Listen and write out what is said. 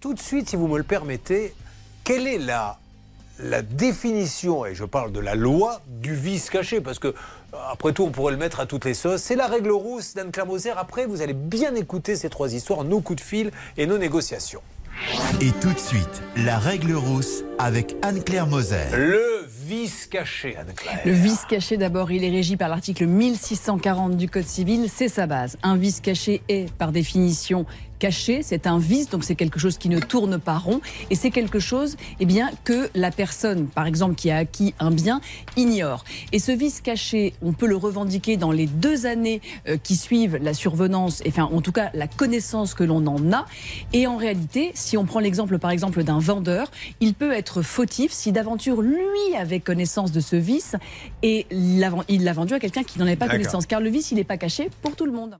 tout de suite, si vous me le permettez, quelle est la, la définition, et je parle de la loi, du vice caché Parce que, après tout, on pourrait le mettre à toutes les sauces. C'est la règle rousse d'Anne-Claire Moser. Après, vous allez bien écouter ces trois histoires, nos coups de fil et nos négociations. Et tout de suite, la règle rousse avec Anne-Claire Moser. Le vice caché, Anne-Claire. Le vice caché, d'abord, il est régi par l'article 1640 du Code civil, c'est sa base. Un vice caché est, par définition, caché, c'est un vice, donc c'est quelque chose qui ne tourne pas rond, et c'est quelque chose eh bien, que la personne, par exemple, qui a acquis un bien, ignore. Et ce vice caché, on peut le revendiquer dans les deux années euh, qui suivent la survenance, enfin en tout cas la connaissance que l'on en a. Et en réalité, si on prend l'exemple par exemple d'un vendeur, il peut être fautif si d'aventure lui avait connaissance de ce vice et il l'a vendu à quelqu'un qui n'en avait pas connaissance. Car le vice, il n'est pas caché pour tout le monde.